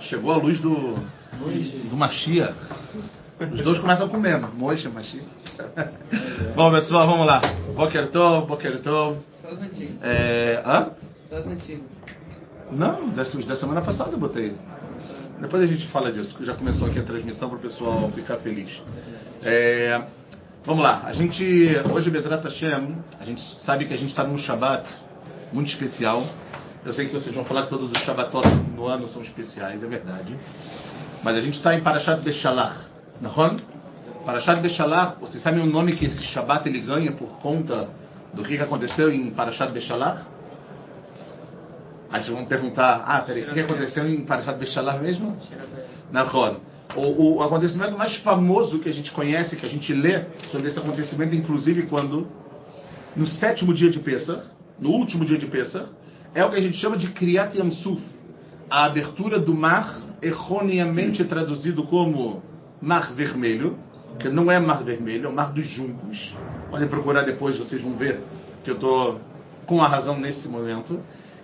Chegou a luz do, do Mashiach. Os dois começam com o mesmo, Moishe, Mashiach. Bom, pessoal, vamos lá. Boker Tov, Boker Tov. Só os antigos. É, hã? Só os antigos. Não, dessa, da semana passada eu botei. Depois a gente fala disso, que já começou aqui a transmissão para o pessoal ficar feliz. É, vamos lá, a gente, hoje, Bezerra Hashem, a gente sabe que a gente está num Shabat muito especial. Eu sei que vocês vão falar que todos os Shabbatot no ano são especiais, é verdade. Mas a gente está em Parashat Beshalach. Nahon? Parashat Beshalach, vocês sabem o nome que esse Shabbat ele ganha por conta do que que aconteceu em Parashat Beshalach? Aí vocês vão perguntar, ah, peraí, o que aconteceu em Parashat Beshalach mesmo? Nahon. O, o acontecimento mais famoso que a gente conhece, que a gente lê sobre esse acontecimento, inclusive quando, no sétimo dia de Pesach, no último dia de Pesach, é o que a gente chama de Kriyat Yamsuf, a abertura do mar, erroneamente traduzido como Mar Vermelho, que não é Mar Vermelho, é o Mar dos Juncos. Podem procurar depois, vocês vão ver que eu estou com a razão nesse momento.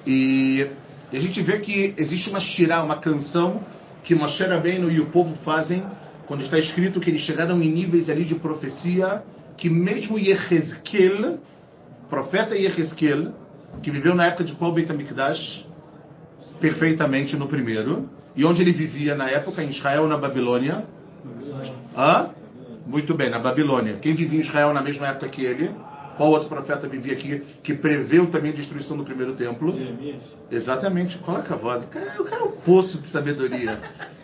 E, e a gente vê que existe uma shirá, uma canção que Moshe Rabbeinu e o povo fazem quando está escrito que eles chegaram em níveis ali de profecia que mesmo Yehezkel, profeta Yehezkel, que viveu na época de Paul Beit HaMikdash, perfeitamente no primeiro, e onde ele vivia na época, em Israel, na Babilônia. Hã? Muito bem, na Babilônia. Quem vivia em Israel na mesma época que ele? Qual outro profeta vivia aqui que preveu também a destruição do primeiro templo? Exatamente. Qual é a cavada? O cara é um poço de sabedoria.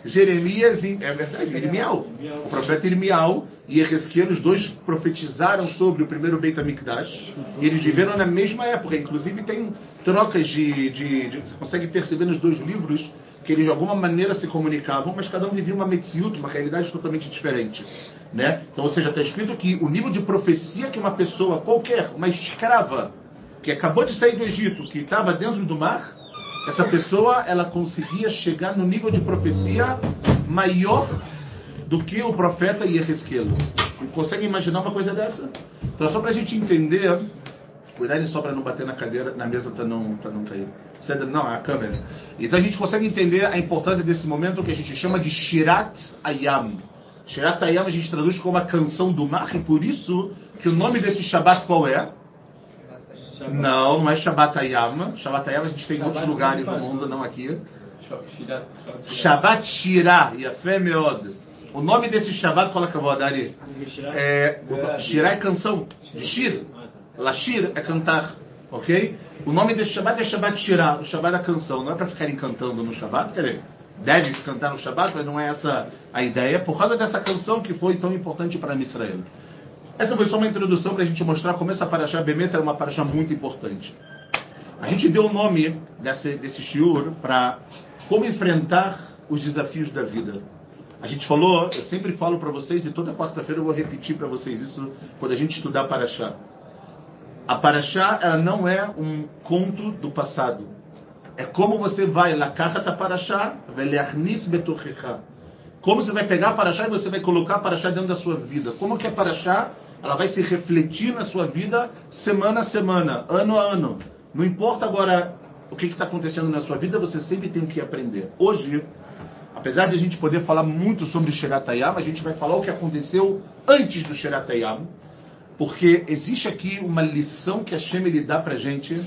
Jeremias, e- é verdade, Irmial. O profeta Irmial e Ezequiel, os dois profetizaram sobre o primeiro Beit HaMikdash. E eles viveram na mesma época. Inclusive tem trocas de, de, de- Você consegue perceber nos dois livros que eles de alguma maneira se comunicavam, mas cada um vivia uma metziut, uma realidade totalmente diferente. Né? Então, ou seja, está escrito que o nível de profecia que uma pessoa qualquer, uma escrava, que acabou de sair do Egito, que estava dentro do mar, essa pessoa ela conseguia chegar no nível de profecia maior do que o profeta Yehezkel. Consegue imaginar uma coisa dessa? Então, só para a gente entender, cuidado só para não bater na cadeira, na mesa para não, para não cair. Não, a câmera. Então a gente consegue entender a importância desse momento que a gente chama de Shirat Ayam. Shirat Ayam a gente traduz como a canção do mar, e por isso que o nome desse Shabbat qual é? Não, não é Shabbat Ayam. Shabbat Ayam a gente tem em outros lugares no mundo, não aqui. Shabbat Shirah, Yafé Meod. O nome desse Shabbat, qual é que eu vou dar aí? É, Shirah é canção, de Shir. Lashir é cantar, ok? O nome desse Shabbat é Shabbat Shirah, o Shabbat da canção. Não é para ficarem cantando no Shabbat, quer dizer, deve cantar no Shabbat, mas não é essa a ideia, por causa dessa canção que foi tão importante para Israel. Essa foi só uma introdução para a gente mostrar como essa paraxá Bemet era uma paraxá muito importante. A gente deu o nome desse, desse shiur para como enfrentar os desafios da vida. A gente falou, eu sempre falo para vocês, e toda quarta-feira eu vou repetir para vocês isso quando a gente estudar Paraxá. A Paraxá, ela não é um conto do passado. É como você vai, Lakachat a Paraxá, Veleachnis Betochecha. Como você vai pegar a Paraxá e você vai colocar a Paraxá dentro da sua vida. Como que a Paraxá, ela vai se refletir na sua vida semana a semana, ano a ano. Não importa agora o que está acontecendo na sua vida, você sempre tem que aprender. Hoje, apesar de a gente poder falar muito sobre Sheratayam, a gente vai falar o que aconteceu antes do Sheratayam, porque existe aqui uma lição que a Shem ele dá pra gente,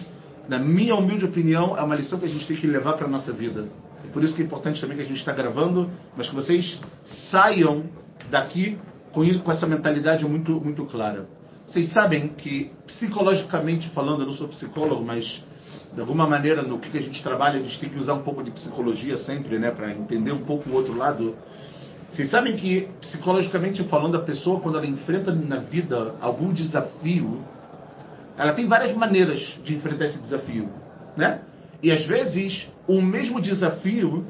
na minha humilde opinião, é uma lição que a gente tem que levar para nossa vida. E por isso que é importante também que a gente está gravando, mas que vocês saiam daqui com isso, com essa mentalidade muito muito clara. Vocês sabem que psicologicamente falando, eu não sou psicólogo, mas de alguma maneira no que a gente trabalha, a gente tem que usar um pouco de psicologia sempre, né, para entender um pouco o outro lado. Vocês sabem que, psicologicamente falando, a pessoa, quando ela enfrenta na vida algum desafio, ela tem várias maneiras de enfrentar esse desafio, né? E às vezes, o mesmo desafio,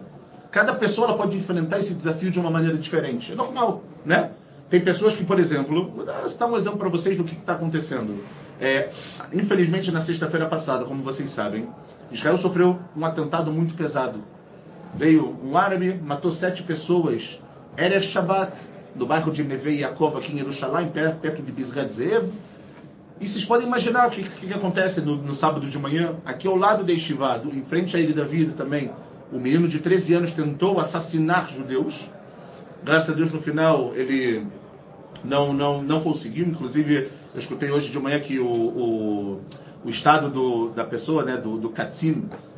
cada pessoa ela pode enfrentar esse desafio de uma maneira diferente. É normal, né? Tem pessoas que, por exemplo, vou dar um exemplo para vocês do que está acontecendo. É, infelizmente, na sexta-feira passada, como vocês sabem, Israel sofreu um atentado muito pesado. Veio um árabe, matou sete pessoas, Erev Shabbat, no bairro de Neve Yaakov, aqui em Jerusalém, perto, de Bisgat. E vocês podem imaginar o que, que, que acontece no, no sábado de manhã, aqui ao lado da Yeshiva, do- em frente à Ilha da Vida também, o menino de 13 anos tentou assassinar judeus. Graças a Deus, no final, ele não, não, não conseguiu. Inclusive, eu escutei hoje de manhã que o, o, o estado do, da pessoa, né, do, do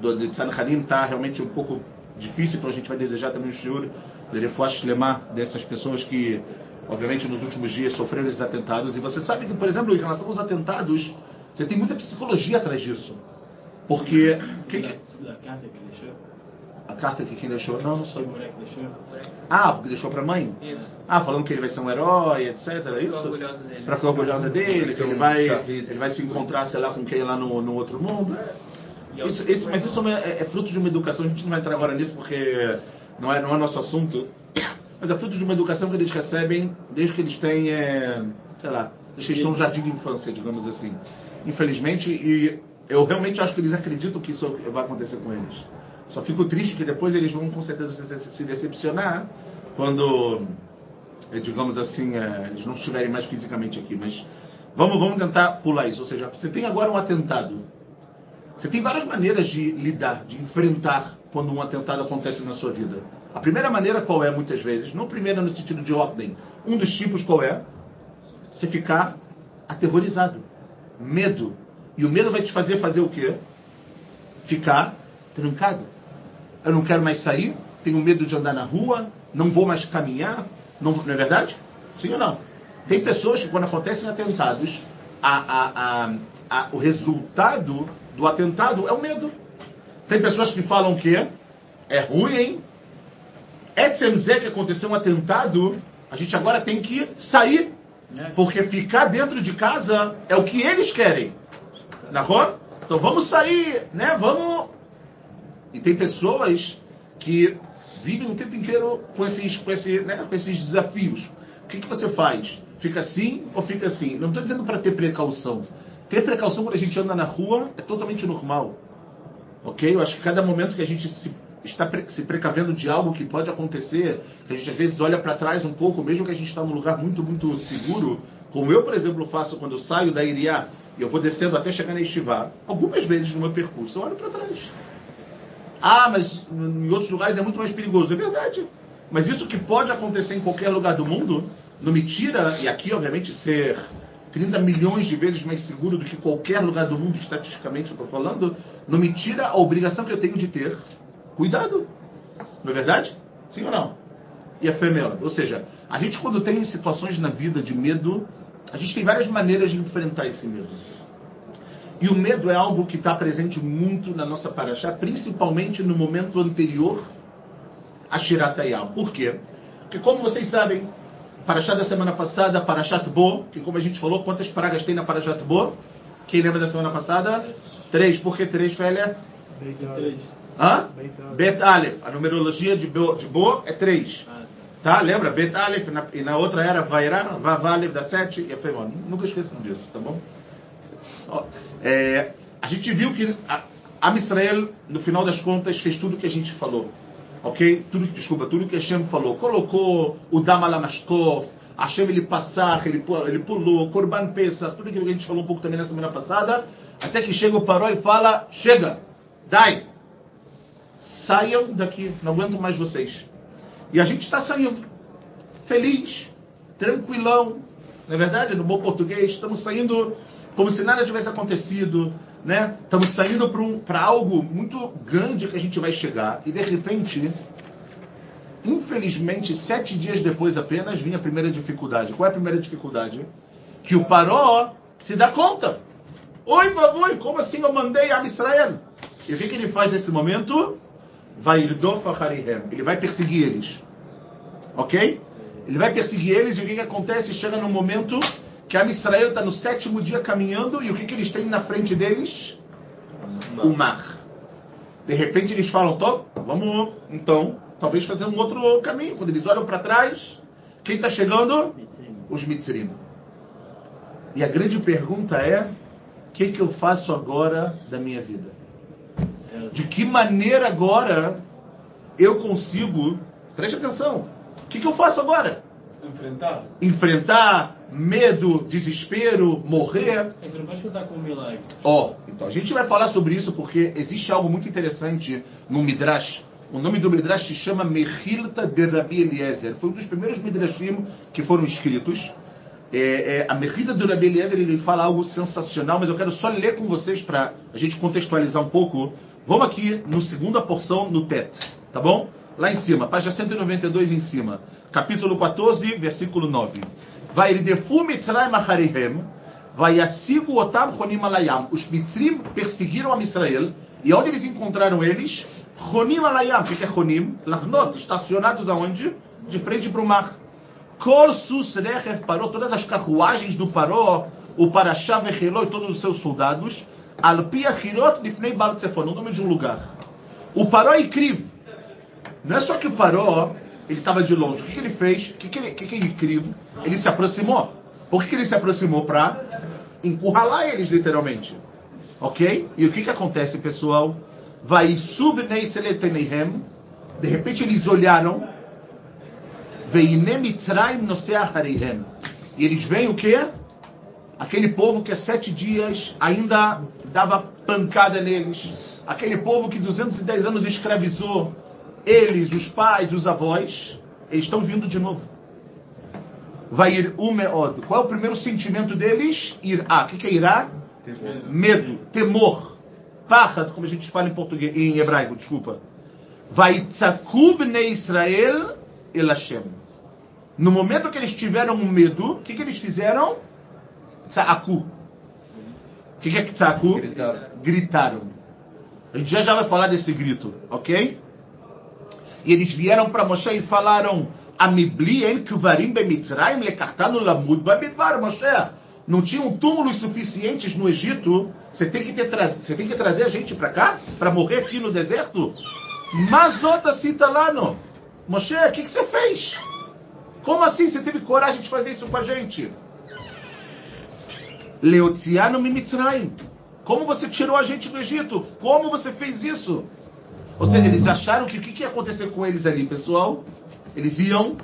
do, de Tzanharim, está realmente um pouco difícil, então a gente vai desejar também o shiur de Refuah lemar dessas pessoas que, obviamente, nos últimos dias sofreram esses atentados. E você sabe que, por exemplo, em relação aos atentados, você tem muita psicologia atrás disso. Porque. Que, que, a carta que quem deixou? Não, não sou. Ah, porque deixou pra mãe? Isso. Ah, falando que ele vai ser um herói, etc. É isso? orgulhosa dele. Pra ficar orgulhosa dele, que ele vai, ele vai se encontrar, sei lá, com quem lá no, no outro mundo. E eu- Isso, isso- mas isso é, é- é fruto de uma educação, a gente não vai entrar agora nisso porque não é, não é nosso assunto, mas é fruto de uma educação que eles recebem desde que eles têm, é, sei lá, desde que eles estão no jardim de infância, digamos assim. Infelizmente, e eu realmente acho que eles acreditam que isso vai acontecer com eles. Só fico triste que depois eles vão com certeza se, decepcionar quando, eh, digamos assim, eh, eles não estiverem mais fisicamente aqui. Mas vamos, vamos tentar pular isso. Ou seja, você tem agora um atentado. Você tem várias maneiras de lidar, de enfrentar quando um atentado acontece na sua vida. A primeira maneira qual é, muitas vezes? Não primeira no sentido de ordem. Um dos tipos qual é? Você ficar aterrorizado. Medo. E o medo vai te fazer fazer o quê? Ficar trancado. Eu não quero mais sair, tenho medo de andar na rua, não vou mais caminhar. Não, não é verdade? Sim ou não? Tem pessoas que, quando acontecem atentados, a- a- a- o resultado do atentado é o medo. Tem pessoas que falam que é ruim, hein? Etzem Zé que aconteceu um atentado, a gente agora tem que sair. Porque ficar dentro de casa é o que eles querem. Na rua? Então vamos sair, né? Vamos. E tem pessoas que vivem o tempo inteiro com esses, com esse, né? com esses desafios. O que, que você faz? Fica assim ou fica assim? Não estou dizendo para ter precaução. Ter precaução quando a gente anda na rua é totalmente normal. Ok? Eu acho que cada momento que a gente se, está se precavendo de algo que pode acontecer, que a gente às vezes olha para trás um pouco, mesmo que a gente está num lugar muito, muito seguro, como eu, por exemplo, faço quando eu saio da Iriá e eu vou descendo até chegar na Estivá, algumas vezes no meu percurso eu olho para trás. Ah, mas em outros lugares é muito mais perigoso. É verdade. Mas isso que pode acontecer em qualquer lugar do mundo, não me tira, e aqui obviamente ser 30 milhões de vezes mais seguro do que qualquer lugar do mundo, estatisticamente eu estou falando, não me tira a obrigação que eu tenho de ter cuidado. Não é verdade? Sim ou não? E a fé é melhor. Ou seja, a gente quando tem situações na vida de medo, a gente tem várias maneiras de enfrentar esse medo. E o medo é algo que está presente muito na nossa paraxá, principalmente no momento anterior a Shirat Hayam. Por quê? Porque como vocês sabem, paraxá da semana passada, Parashat Bo, que como a gente falou, quantas pragas tem na Parashat Bo? Quem lembra da semana passada? Três. Por que três, Félia? Três. Hã? Bet Aleph. A numerologia de Bo, de Bo é três. Ah, tá. Tá? Lembra? Bet Aleph, na, e na outra era Vairá, Vav Aleph da sete, e a Femon. Nunca esqueçam disso, tá bom? Ó, é, a gente viu que a, Am Israel, no final das contas, fez tudo o que a gente falou. Ok? Tudo, desculpa, tudo que Hashem falou. Colocou o Dama Lamashkov, Hashem ele passar, ele, ele pulou, Korban Pesach, tudo aquilo que a gente falou um pouco também na semana passada, até que chega o Paró e fala, chega, dai, saiam daqui, não aguento mais vocês. E a gente está saindo, feliz, tranquilão, não é verdade? No bom português, estamos saindo como se nada tivesse acontecido, né? Estamos saindo para um, algo muito grande que a gente vai chegar e de repente, infelizmente, sete dias depois apenas vinha a primeira dificuldade. Qual é a primeira dificuldade? Que o Paró se dá conta. Oi, vavoi, como assim eu mandei a Israel? E o que, que ele faz nesse momento? Vai Ele vai perseguir eles. Ok? Ele vai perseguir eles e o que, que acontece? Chega num momento que a Israel está no sétimo dia caminhando e o que, que eles têm na frente deles? O mar. De repente eles falam, Top, vamos então, talvez fazer um outro caminho. Quando eles olham para trás, quem está chegando? Os Mitzrim. E a grande pergunta é: o que, que eu faço agora da minha vida? De que maneira agora eu consigo, preste atenção, o que, que eu faço agora? Enfrentar. Enfrentar medo, desespero, morrer? É, Você não pode contar com milagre. Ó, então a gente vai falar sobre isso porque existe algo muito interessante no Midrash O nome do Midrash se chama Mechilta de Rabi Eliezer. Foi um dos primeiros Midrashim que foram escritos. É, é, a Mechilta de Rabi Eliezer ele fala algo sensacional, mas eu quero só ler com vocês para a gente contextualizar um pouco. Vamos aqui no segunda porção, no teto, tá bom? Lá em cima, página 192 em cima. Capítulo 14, versículo 9. Vai defu Mitzrayim acharihem, vai asigu otam chonim alayam. Os Mitzrim perseguiram a Israel, e onde eles encontraram eles? Chonim alayam. Que é Chonim? Lachnot, estacionados aonde? De frente para o mar. Kol sus rechev parou, todas as carruagens do Paró, o Parashá Vecheló e todos os seus soldados, Alpia Hirot Lifnei Baal Tzefon, o nome de um lugar. O Paró é incrível. Não é só que o Paró, ele estava de longe. O que, que ele fez? O que, que, ele, que, que ele incrível? Ele se aproximou. Por que, que ele se aproximou? Para encurralar eles, literalmente. Ok? E o que, que acontece, pessoal? Vai subnei seleteneihem. De repente eles olharam. Veine Mitzrayim nosea hareihem. E eles veem o quê? Aquele povo que há sete dias ainda dava pancada neles. Aquele povo que 210 anos escravizou eles, os pais, os avós. Eles estão vindo de novo. Vai ir umeod. Qual é o primeiro sentimento deles? Ir a. O que, é irá? Medo, temor. Pachad, como a gente fala em português, em hebraico, desculpa. Vai tzakub ne Israel el Hashem. No momento que eles tiveram medo, o que, que eles fizeram? Tzaku. O que, que é tzaku? Gritaram. Gritaram. A gente já já vai falar desse grito, ok? E eles vieram para Moshe e falaram: Amibli en kvarim bemitzrayim lekartanu lamud bamidbar, Moshe. Não tinham túmulos suficientes no Egito. Você tem que, ter você tem que trazer a gente para cá? Para morrer aqui no deserto? Mas outra cita lá, no. Moshe, o que, que você fez? Como assim você teve coragem de fazer isso com a gente? Leotiano Mimitzrayim. Como você tirou a gente do Egito? Como você fez isso? Ou seja, eles acharam que o que, que ia acontecer com eles ali, pessoal? Eles iam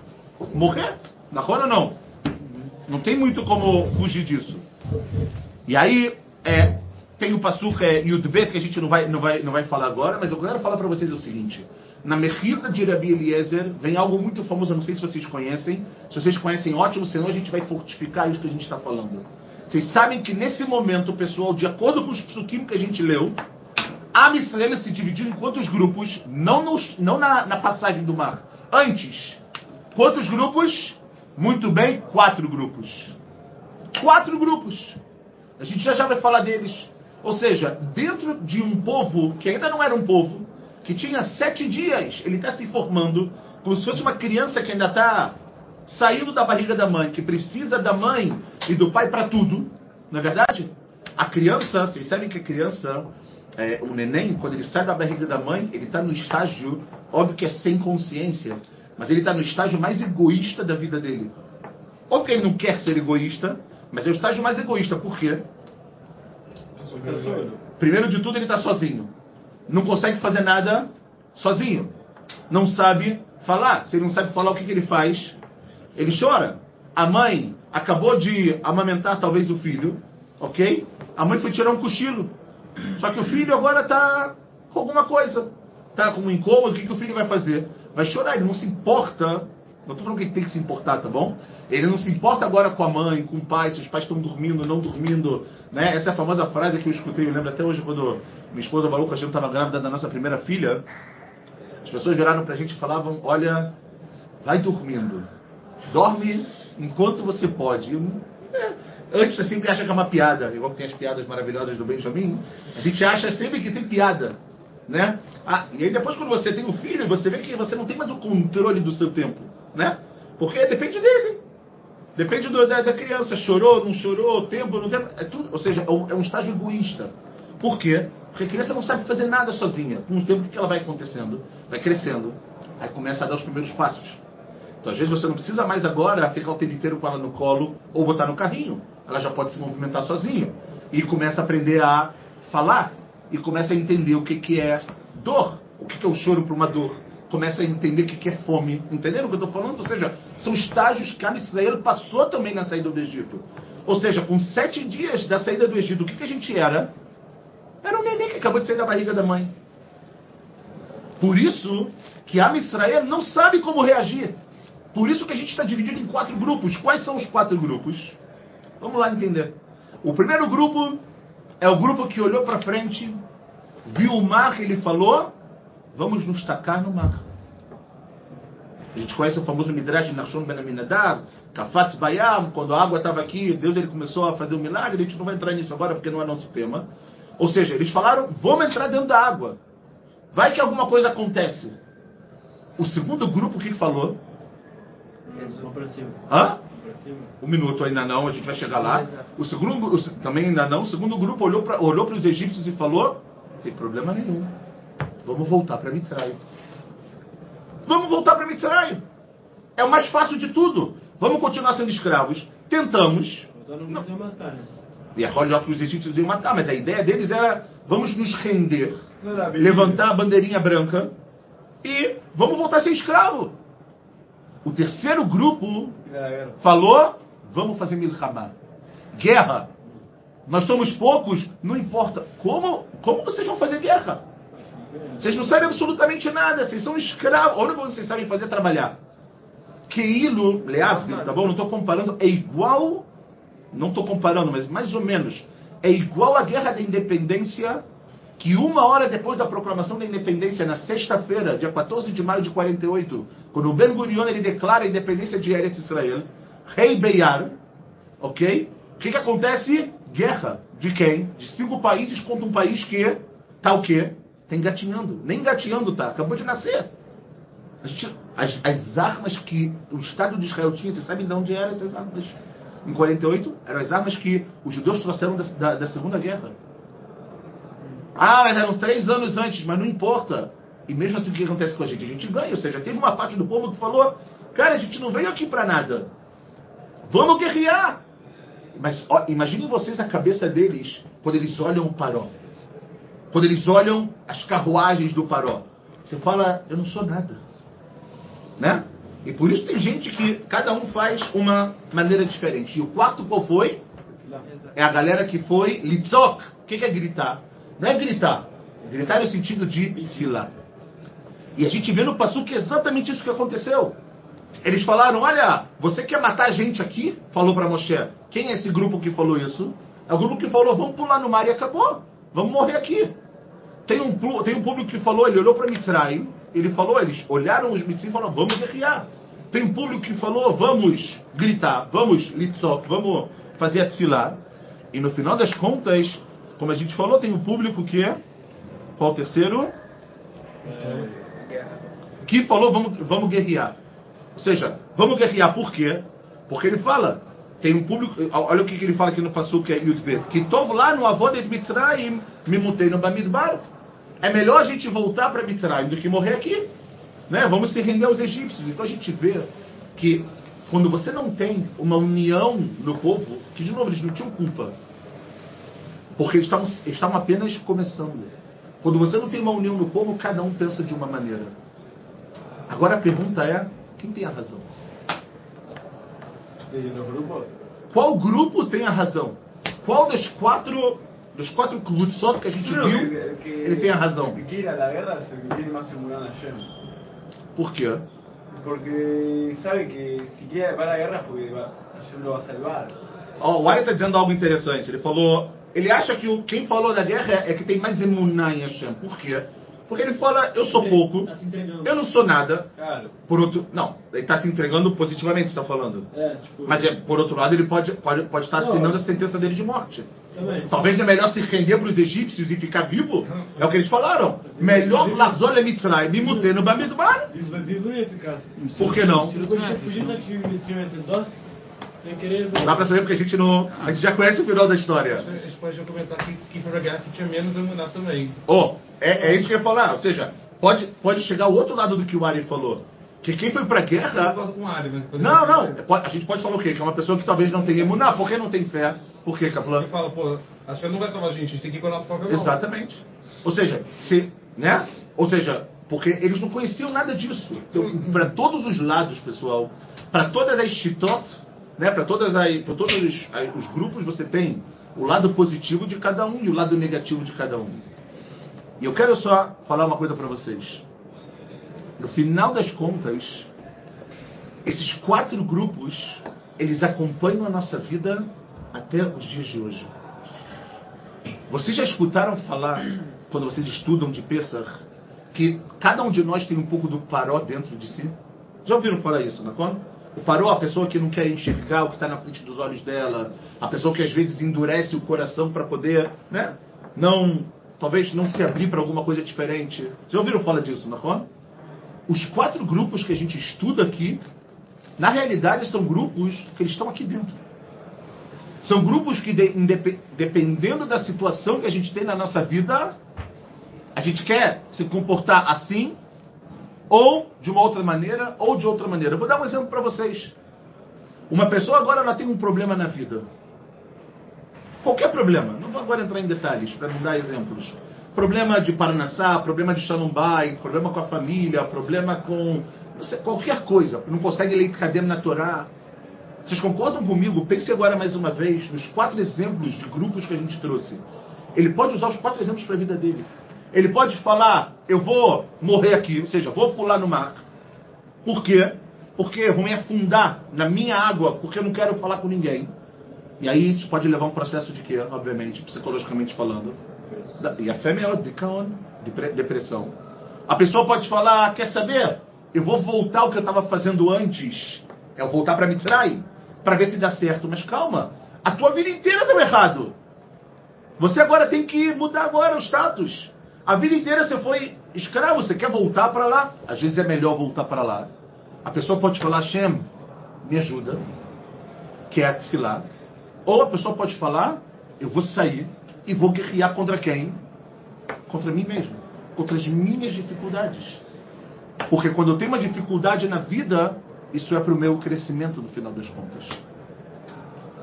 morrer. Na hora não? Não tem muito como fugir disso. E aí, é, tem o Passuk é, Yudbet, que a gente não vai, não, vai, não vai falar agora, mas eu quero falar para vocês o seguinte. Na Mechila de Rabi Eliezer vem algo muito famoso, eu não sei se vocês conhecem. Se vocês conhecem, ótimo, senão a gente vai fortificar isso que a gente está falando. Vocês sabem que nesse momento, pessoal, de acordo com os psukim que a gente leu, a Israel se dividiu em quantos grupos? Não, nos- não na, na passagem do mar. Antes. Quantos grupos? Muito bem, quatro grupos. Quatro grupos. A gente já já vai falar deles. Ou seja, dentro de um povo que ainda não era um povo, que tinha sete dias, ele está se formando como se fosse uma criança que ainda está saindo da barriga da mãe, que precisa da mãe e do pai para tudo. Não é verdade? A criança, vocês sabem que a criança, é, o neném, quando ele sai da barriga da mãe, ele está no estágio, óbvio que é sem consciência, mas ele está no estágio mais egoísta da vida dele. Ou que ele não quer ser egoísta, mas é o estágio mais egoísta. Por quê? Primeiro de tudo, ele está sozinho. Não consegue fazer nada sozinho. Não sabe falar. Se ele não sabe falar, o que, que ele faz? Ele chora. A mãe acabou de amamentar talvez o filho, ok? A mãe foi tirar um cochilo. Só que o filho agora está com alguma coisa. Está com um incômodo, o que, que o filho vai fazer? Vai chorar, ele não se importa. Não estou falando que ele tem que se importar, tá bom? Ele não se importa agora com a mãe, com o pai, se os pais estão dormindo, não dormindo. Né? Essa é a famosa frase que eu escutei, eu lembro até hoje quando minha esposa Baruch, a gente estava grávida da nossa primeira filha. As pessoas viraram pra gente e falavam: Olha, vai dormindo. Dorme enquanto você pode. É, antes você sempre acha que é uma piada, igual que tem as piadas maravilhosas do Benjamin. A gente acha sempre que tem piada. Né? Ah, e aí depois quando você tem o filho, você vê que você não tem mais o controle do seu tempo. Né? Porque depende dele. Depende do- da, da criança. Chorou, não chorou, tempo, não tempo. É tudo, ou seja, é um, é um estágio egoísta. Por quê? Porque a criança não sabe fazer nada sozinha. Com o tempo que ela vai acontecendo, vai crescendo, aí começa a dar os primeiros passos. Então, às vezes, você não precisa mais agora ficar o tempo inteiro com ela no colo ou botar no carrinho. Ela já pode se movimentar sozinha. E começa a aprender a falar. E começa a entender o que, que é dor. O que, que é o choro para uma dor. Começa a entender o que, que é fome. Entenderam o que eu estou falando? Ou seja, são estágios que a Israel passou também na saída do Egito. Ou seja, com sete dias da saída do Egito, o que, que a gente era? Era um neném que acabou de sair da barriga da mãe. Por isso que a Israel não sabe como reagir. Por isso que a gente está dividido em quatro grupos. Quais são os quatro grupos? Vamos lá entender. O primeiro grupo é o grupo que olhou para frente, viu o mar ele falou: Vamos nos tacar no mar. A gente conhece o famoso Midrash de Nachshon Ben Aminadab, Kafatz Bayam, quando a água estava aqui, Deus ele começou a fazer um milagre, a gente não vai entrar nisso agora porque não é nosso tema. Ou seja, eles falaram, vamos entrar dentro da água. Vai que alguma coisa acontece. O segundo grupo, que falou? Hã? Um minuto ainda não, a gente vai chegar lá. O segundo, o também ainda não. O segundo grupo olhou para olhou os egípcios e falou: sem problema nenhum, vamos voltar para Mitzrayim. Vamos voltar para Mitzrayim. É o mais fácil de tudo. Vamos continuar sendo escravos. Tentamos. Matar, né? E é olha que os egípcios iam matar, mas a ideia deles era: vamos nos render, Não levantar a bandeirinha branca e vamos voltar a ser escravo. O terceiro grupo falou, vamos fazer milhamá. Guerra. Nós somos poucos, não importa. Como, como vocês vão fazer guerra? Vocês não sabem absolutamente nada, vocês são escravos. A única coisa que vocês sabem fazer é trabalhar. Keilo, Leavdil, tá bom? Não estou comparando, é igual, não estou comparando, mas mais ou menos, é igual à guerra da independência, que uma hora depois da proclamação da independência, na sexta-feira, dia 14 de maio de 48, quando o Ben Gurion ele declara a independência de Eretz Israel, rei Beyar, ok? O que, que acontece? Guerra. De quem? De cinco países contra um país que tá o quê? Tá engatinhando. Nem engatinhando tá, acabou de nascer. Gente- as, as armas que o Estado de Israel tinha, vocês sabem de onde eram essas armas? Em 48, eram as armas que os judeus trouxeram da, da- da Segunda Guerra. Ah, mas eram três anos antes, mas não importa. E mesmo assim, o que acontece com a gente? A gente ganha. Ou seja, teve uma parte do povo que falou: Cara, a gente não veio aqui para nada. Vamos guerrear. Mas ó, imaginem vocês a cabeça deles quando eles olham o Paró. Quando eles olham as carruagens do Paró. Você fala: Eu não sou nada. Né? E por isso tem gente que cada um faz uma maneira diferente. E o quarto qual foi? É a galera que foi litzok. O que que é gritar? Não é gritar. Gritar no sentido de filar. E a gente vê no Passuque exatamente isso que aconteceu. Eles falaram: Olha, você quer matar a gente aqui? Falou para Moshe. Quem é esse grupo que falou isso? É o grupo que falou: Vamos pular no mar e acabou. Vamos morrer aqui. Tem um, tem um público que falou: Ele olhou para Mitzrayim. Ele falou: Eles olharam os Mitzrayim e falaram: Vamos guerrear. Tem um público que falou: Vamos gritar, vamos litzok, vamos fazer a tefilá. E no final das contas, como a gente falou, tem um público que é. Qual o terceiro? que falou vamos, vamos guerrear. Ou seja, vamos guerrear por quê? Porque ele fala, tem um público, olha o que ele fala aqui no é Yudbet, que tov lá no avô de Mitzrayim, me mutei no Bamidbar. É melhor a gente voltar para Mitzrayim do que morrer aqui. Né? Vamos se render aos egípcios. Então a gente vê que quando você não tem uma união no povo, que de novo eles não tinham culpa, porque eles estavam, eles estavam apenas começando. Quando você não tem uma união no povo, cada um pensa de uma maneira. Agora a pergunta é: quem tem a razão? Grupos. Qual grupo tem a razão? Qual dos quatro dos quatro Kvutzot que a gente viu, que- que- ele tem a razão? Que la guerra es el que tiene más seguridad en Hashem. Por quê? Porque sabe que si quiere para la guerra porque va- Hashem lo va a salvar. O Ari está dizendo algo interessante. Ele falou, ele acha que o, quem falou da guerra é, que tem mais emuná em Hashem. Por quê? Porque ele fala, eu sou pouco, Tá se entregando. eu não sou nada. Claro. Por outro, não, ele está se entregando positivamente, está falando. É, tipo. Mas é, por outro lado, ele pode, pode, pode estar Não. assinando a sentença dele de morte. Também. Talvez é melhor se render para os egípcios e ficar vivo. É o que eles falaram. Melhor Lazol é Mitzrayim, me mutei no Bamidbar. Por que não? Dá para saber porque a gente não. A gente já conhece o final da história. A gente pode já comentar que quem foi pra guerra que tinha menos emuná também. Oh, é, é isso que eu ia falar. Ou seja, pode, pode chegar o outro lado do que o Ari falou. Que quem foi pra guerra. Não, não. A gente pode falar o quê? Que é uma pessoa que talvez não tenha emuná. Por que não tem fé? Por que, Kaplan? Ele fala, pô, acho que não vai salvar a gente, a gente tem que ir com a nossa própria mão. Exatamente. Ou seja, se, né? Ou seja, porque eles não conheciam nada disso. Então, para todos os lados, pessoal, para todas as shitot, né? Para todas as, para todos os, as- os grupos, você tem o lado positivo de cada um e o lado negativo de cada um. E eu quero só falar uma coisa para vocês. no final das contas, esses quatro grupos, eles acompanham a nossa vida até os dias de hoje. Vocês já escutaram falar, quando vocês estudam de Pesach, que cada um de nós tem um pouco do paró dentro de si? Já ouviram falar isso, não é? Paró, a pessoa que não quer enxergar o que está na frente dos olhos dela, a pessoa que às vezes endurece o coração para poder, né? Não, talvez não se abrir para alguma coisa diferente. Já ouviram falar disso, não é? Os quatro grupos que a gente estuda aqui, na realidade são grupos que eles estão aqui dentro. São grupos que, dependendo da situação que a gente tem na nossa vida, a gente quer se comportar assim, ou de uma outra maneira, ou de outra maneira. Eu vou dar um exemplo para vocês. Uma pessoa agora ela tem um problema na vida. Qualquer problema. Não vou agora entrar em detalhes para não dar exemplos. Problema de Paranassá, problema de Shalom Bay, problema com a família, problema com sei, qualquer coisa. Não consegue leite cadem na Torá. Vocês concordam comigo? Pense agora mais uma vez nos quatro exemplos de grupos que a gente trouxe. Ele pode usar os quatro exemplos para a vida dele. Ele pode falar, eu vou morrer aqui, ou seja, vou pular no mar. Por quê? Porque vou me afundar na minha água, porque eu não quero falar com ninguém. E aí isso pode levar a um processo de quê? Obviamente, psicologicamente falando. E a fé é de depressão. A pessoa pode falar, quer saber? Eu vou voltar ao que eu estava fazendo antes. É voltar para Mitzray, para ver se dá certo. Mas calma, a tua vida inteira deu errado. Você agora tem que mudar agora o status. A vida inteira você foi escravo, você quer voltar para lá? Às vezes é melhor voltar para lá. A pessoa pode falar, Shem, me ajuda, quer filar. Ou a pessoa pode falar, eu vou sair e vou guerrear contra quem? Contra mim mesmo, contra as minhas dificuldades. Porque quando eu tenho uma dificuldade na vida, isso é para o meu crescimento no final das contas.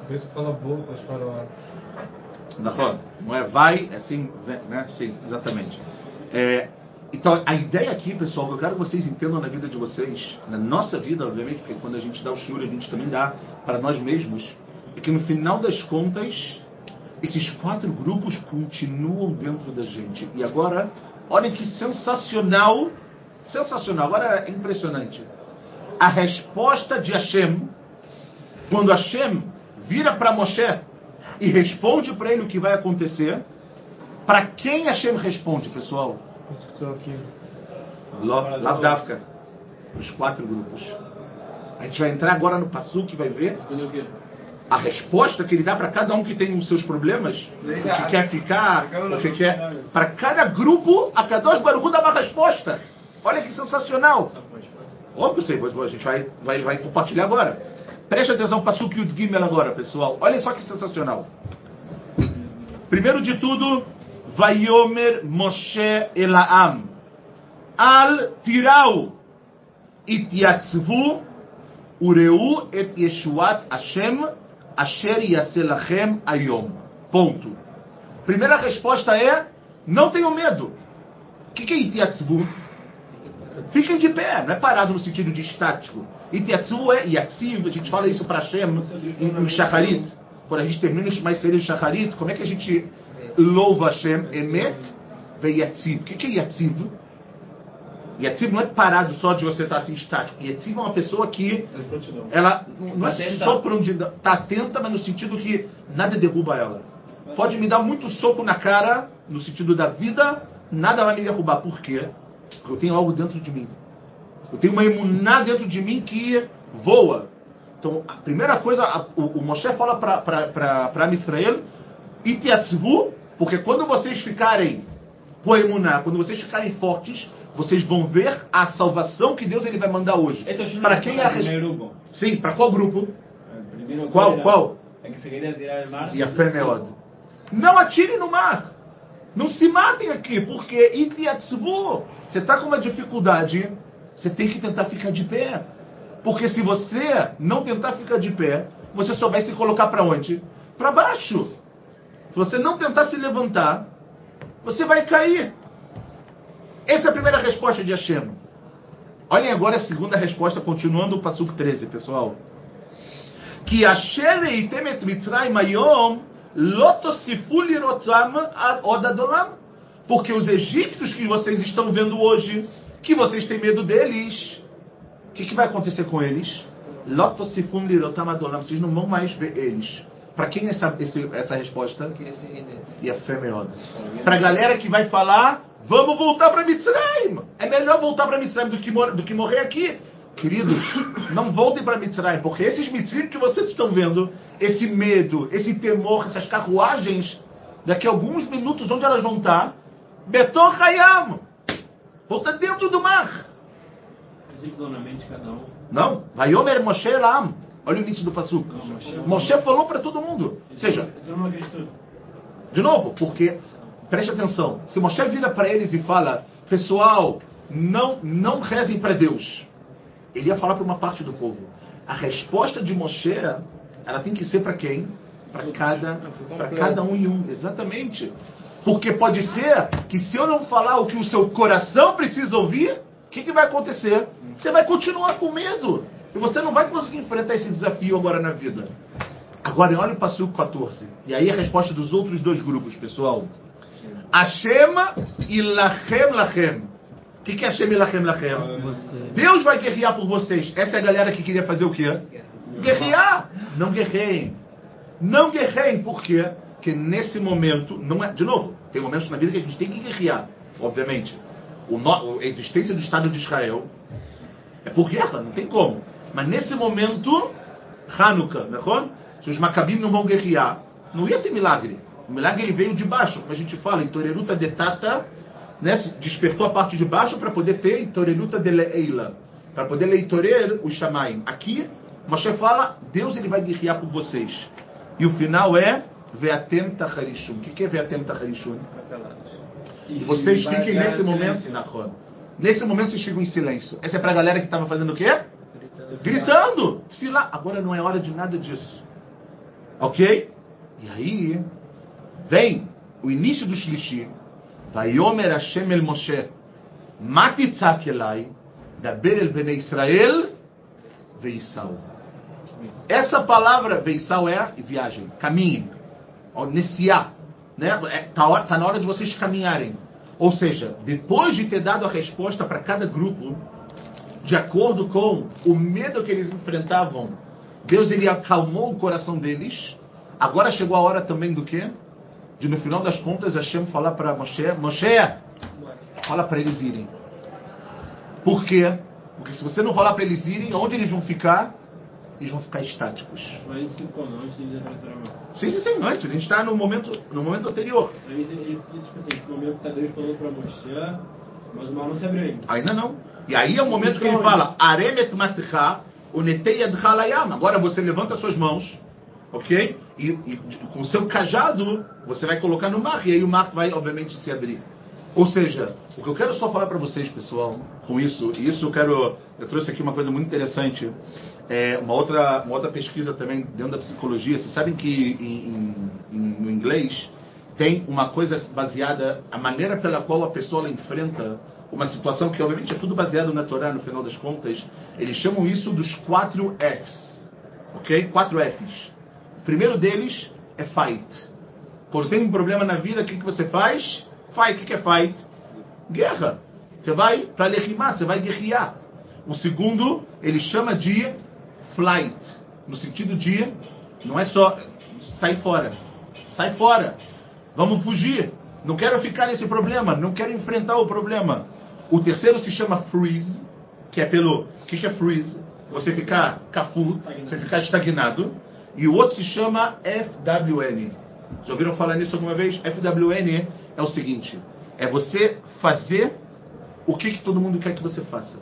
Vê se fala boca, falar. Não é vai, é sim, né? Sim, exatamente. É, então, a ideia aqui, pessoal, eu quero que vocês entendam na vida de vocês, na nossa vida, obviamente, porque quando a gente dá o shiur, a gente também dá para nós mesmos, é que no final das contas, esses quatro grupos continuam dentro da gente. E agora, olhem que sensacional, sensacional, agora é impressionante. A resposta de Hashem, quando Hashem vira para Moshe e responde para ele o que vai acontecer, para quem Hashem responde, pessoal? Lavdavka. Os quatro grupos. A gente vai entrar agora no Passuque e vai ver a resposta que ele dá para cada um que tem os seus problemas, o que quer ficar, o que quer. Para cada grupo, a cada dois Baruchu dá uma resposta. Olha que sensacional. Óbvio, sei, a gente vai, vai, vai compartilhar agora. Preste atenção para o Gimel agora, pessoal. Olha só que sensacional. Primeiro de tudo, Vayomer Moshe Elaam. Al tirau ityatzvu ureu et Yeshuat Hashem asher yaselachem ayom. Ponto. Primeira resposta é, não tenham medo. O que, que é ityatzvu? Fiquem de pé, não é parado no sentido de estático. Itiatzu é Yatsiv, a gente fala isso para Hashem em, em Shacharit. Quando a gente termina os mais cedo de Shacharit, como é que a gente louva Hashem? Emet ve Yatsiv. O que é Yatsiv? Yatsiv não é parado só de você estar assim estático. Yatsiv é uma pessoa que ela não é só por onde está atenta, mas no sentido que nada derruba ela. Pode me dar muito soco na cara, no sentido da vida, nada vai me derrubar. Por quê? Eu tenho algo dentro de mim. Eu tenho uma imuná dentro de mim que voa. Então, a primeira coisa, a, o, o Moshe fala para Israel, Itiatzvu, porque quando vocês ficarem com a imuná, quando vocês ficarem fortes, vocês vão ver a salvação que Deus ele vai mandar hoje. Para quem é a grupo? Sim, para qual grupo? Primeiro, qual? Qual? É que se queria tirar o mar. E a fé. Não atire no mar. Não se matem aqui, porque Itiatzvu, você está com uma dificuldade, você tem que tentar ficar de pé. Porque se você não tentar ficar de pé, você só vai se colocar para onde? Para baixo. Se você não tentar se levantar, você vai cair. Essa é a primeira resposta de Hashem. Olhem agora a segunda resposta, continuando o Pasuk 13, pessoal. Que Hashem temet mitzrayim ayom. Porque os egípcios que vocês estão vendo hoje, que vocês têm medo deles. O que, que vai acontecer com eles? Vocês não vão mais ver eles. Para quem é essa, esse, essa resposta? E a fé melhor. Para a galera que vai falar, vamos voltar para Mitzrayim. É melhor voltar para Mitzrayim do que, do que morrer aqui. Queridos, não voltem para Mitzrayim, porque esses Mitzrayim que vocês estão vendo, esse medo, esse temor, essas carruagens, daqui a alguns minutos, onde elas vão estar? Betor Hayam. Vão estar dentro do mar. Exatamente cada um. Não. Vayomer Moshe Elam. Olha o início do Passu. Moshe falou para todo mundo. Ou seja, não de novo, porque, preste atenção, se Moshe vira para eles e fala, pessoal, não, não rezem para Deus, ele ia falar para uma parte do povo. A resposta de Moshe, ela tem que ser para quem? Para cada, para cada um e um, exatamente. Porque pode ser que se eu não falar o que o seu coração precisa ouvir, o que, que vai acontecer? Você vai continuar com medo. E você não vai conseguir enfrentar esse desafio agora na vida. Agora, olha o passo 14. E aí a resposta dos outros dois grupos, pessoal. Hashem e Lachem Lachem. Que, que é Hashem Lachem Lachem? Deus vai guerrear por vocês. Essa é a galera que queria fazer o quê? Guerrear. Não guerreiem. Não guerreiem. Por quê? Porque nesse momento, não é, de novo, tem momentos na vida que a gente tem que guerrear, obviamente. O no- a existência do Estado de Israel é por guerra, não tem como. Mas nesse momento, Hanukkah, não se os Macabim não vão guerrear, não ia ter milagre. O milagre ele veio de baixo, como a gente fala, em Toreruta de Tata, né, despertou a parte de baixo para poder ter Toreruta de Leila, para poder leitorer o Shamaim. Aqui, Moshe fala, Deus ele vai guerrear por vocês. E o final é Veatem Tacharishun. O que é Veatem Tacharishun? E vocês fiquem nesse momento, Nahon. Nesse momento vocês ficam em silêncio. Essa é pra galera que estava fazendo o quê? Gritando. Desfilar. Agora não é hora de nada disso. Ok? E aí vem o início do Shlishi. Vayomer Hashem el Moshe. Matitzak elai. Daber el Bnei Israel. Veissau. Essa palavra Veissau é viagem, caminhe. Ó, Nessiá. Né? É, tá, hora- tá na hora de vocês caminharem. Ou seja, depois de ter dado a resposta para cada grupo, de acordo com o medo que eles enfrentavam, Deus ele acalmou o coração deles. Agora chegou a hora também do quê? De no final das contas Hashem falar para Moshe, Moshe, fala para eles irem. Por quê? Porque se você não falar para eles irem, onde eles vão ficar? Eles vão ficar estáticos. Mas isso como? Antes deles atravessarem o mar. Sim, sim, sim, antes. A gente está no momento, no momento anterior. Diz, tipo assim, esse momento que tá Deus falando pra Moshe, mas o mar não se abriu ainda. Ainda não. E aí é o momento que ele fala, Aremet matcha, unetei. Agora você levanta suas mãos, ok? E, e com seu cajado, você vai colocar no mar, e aí o mar vai, obviamente, se abrir. Ou seja, o que eu quero só falar para vocês, pessoal, com isso, e isso eu quero, eu trouxe aqui uma coisa muito interessante, é, uma, outra, uma outra pesquisa também dentro da psicologia. Vocês sabem que em, em- no inglês tem uma coisa baseada, a maneira pela qual a pessoa enfrenta uma situação que obviamente é tudo baseado na Torá no final das contas, eles chamam isso dos quatro Fs, ok? Quatro Fs. Primeiro deles é fight. Quando tem um problema na vida, o que, que você faz? Fight. O que, é fight? Guerra. Você vai para rimar, você vai guerrear. O segundo, ele chama de flight, no sentido de não é só sai fora, sai fora, vamos fugir. Não quero ficar nesse problema, não quero enfrentar o problema. O terceiro se chama freeze, que é pelo. O que, que é freeze? Você ficar cafu, você ficar estagnado. E o outro se chama FWN. Já ouviram falar nisso alguma vez? FWN é o seguinte: é você fazer o que, que todo mundo quer que você faça.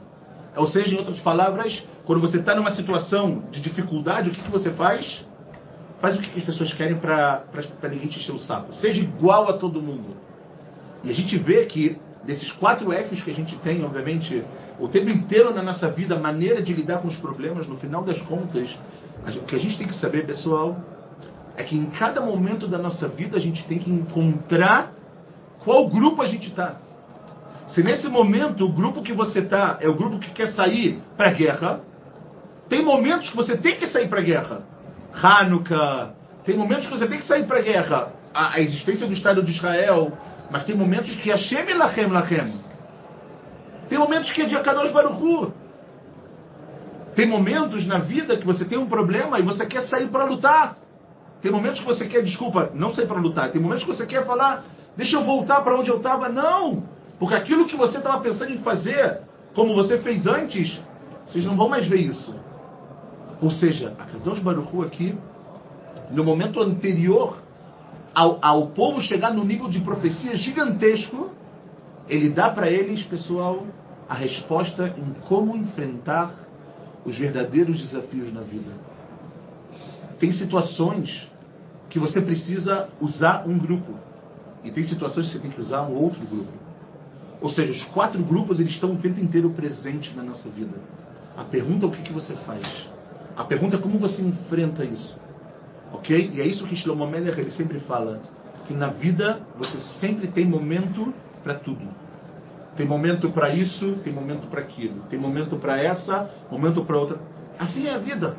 Ou seja, em outras palavras, quando você está numa situação de dificuldade, o que, que você faz? Faz o que, as pessoas querem para ninguém te encher o saco. Seja igual a todo mundo. E a gente vê que desses quatro Fs que a gente tem, obviamente, o tempo inteiro na nossa vida, a maneira de lidar com os problemas, no final das contas, o que a gente tem que saber, pessoal, é que em cada momento da nossa vida a gente tem que encontrar qual grupo a gente está. Se nesse momento o grupo que você está é o grupo que quer sair para a guerra, tem momentos que você tem que sair para a guerra. Hanukkah, tem momentos que você tem que sair para a guerra. A, existência do Estado de Israel, mas tem momentos que Hashem Lachem Lachem. Tem momentos que é de Akadosh Baruchu. Tem momentos na vida que você tem um problema e você quer sair para lutar. Tem momentos que você quer, desculpa, não sair para lutar. Tem momentos que você quer falar, deixa eu voltar para onde eu estava. Não! Porque aquilo que você estava pensando em fazer, como você fez antes, vocês não vão mais ver isso. Ou seja, a Kadosh Baruchu aqui, no momento anterior ao, ao povo chegar no nível de profecia gigantesco, ele dá para eles, pessoal, a resposta em como enfrentar os verdadeiros desafios na vida. Tem situações que você precisa usar um grupo e tem situações que você tem que usar um outro grupo. Ou seja, os quatro grupos eles estão o tempo inteiro presentes na nossa vida. A pergunta é o que, que você faz. A pergunta é como você enfrenta isso. Ok? E é isso que Shlomo Melech ele sempre fala. Que na vida você sempre tem momento para tudo. Tem momento para isso, tem momento para aquilo. Tem momento para essa, momento para outra. Assim é a vida.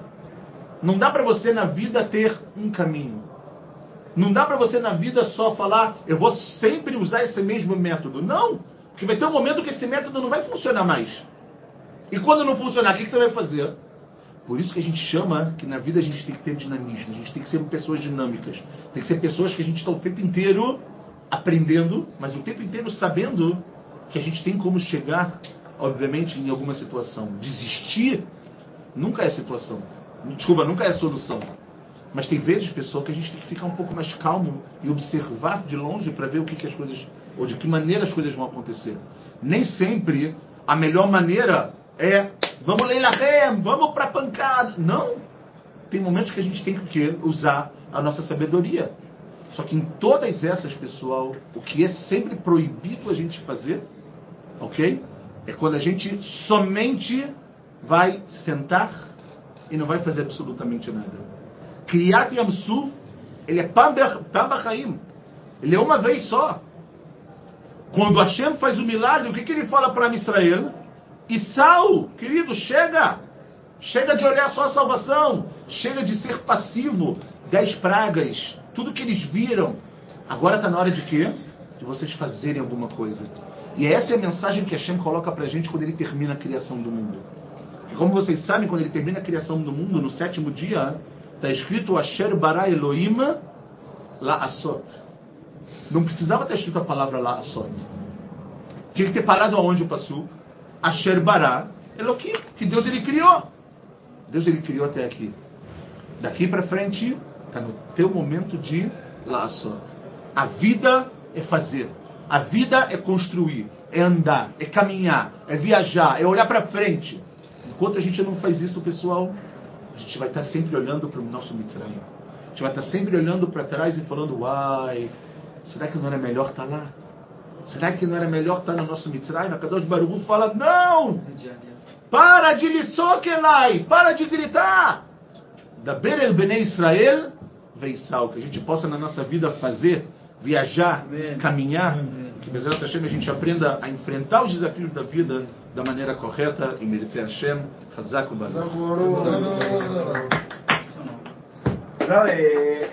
Não dá para você na vida ter um caminho. Não dá para você na vida só falar, eu vou sempre usar esse mesmo método. Não! Porque vai ter um momento que esse método não vai funcionar mais. E quando não funcionar, o que, você vai fazer? Por isso que a gente chama que na vida a gente tem que ter dinamismo, a gente tem que ser pessoas dinâmicas. Tem que ser pessoas que a gente está o tempo inteiro aprendendo, mas o tempo inteiro sabendo que a gente tem como chegar, obviamente, em alguma situação. Desistir nunca é situação. Desculpa, nunca é solução. Mas tem vezes, pessoal, que a gente tem que ficar um pouco mais calmo e observar de longe para ver o que, que as coisas, ou de que maneira as coisas vão acontecer. Nem sempre a melhor maneira é vamos leilarem, vamos para pancada. Não. Tem momentos que a gente tem que usar a nossa sabedoria. Só que em todas essas, pessoal, o que é sempre proibido a gente fazer, ok? É quando a gente somente vai sentar e não vai fazer absolutamente nada. Kriyat Yamsuf, ele é Pambachaim. Ele é uma vez só. Quando Hashem faz o milagre, o que, que ele fala para Israel? Isau, querido, chega! Chega de olhar só a salvação. Chega de ser passivo. Dez pragas. Tudo que eles viram. Agora está na hora de quê? De vocês fazerem alguma coisa. E essa é a mensagem que Hashem coloca para a gente quando ele termina a criação do mundo. E como vocês sabem, quando ele termina a criação do mundo, no sétimo dia, está escrito Asher bara Elohim la asot. Não precisava ter escrito a palavra la asot. Tinha que ter parado aonde o passou. Asher bara Elohim, que Deus ele criou. Deus ele criou até aqui. Daqui para frente, está no teu momento de la asot. A vida é fazer. A vida é construir, é andar, é caminhar, é viajar, é olhar para frente. Enquanto a gente não faz isso, pessoal, a gente vai estar sempre olhando para o nosso Mitzrayim. A gente vai estar sempre olhando para trás e falando, uai, será que não era melhor estar lá? Será que não era melhor estar no nosso Mitzrayim? A Kadosh Baruch fala, não! Para de litzokelai! Para de gritar! Da Berel Bnei Israel, Veissal, que a gente possa na nossa vida fazer, viajar, caminhar, que Bezerra Hashem a gente aprenda a enfrentar os desafios da vida da maneira correta e merecer Hashem, Hazak eh,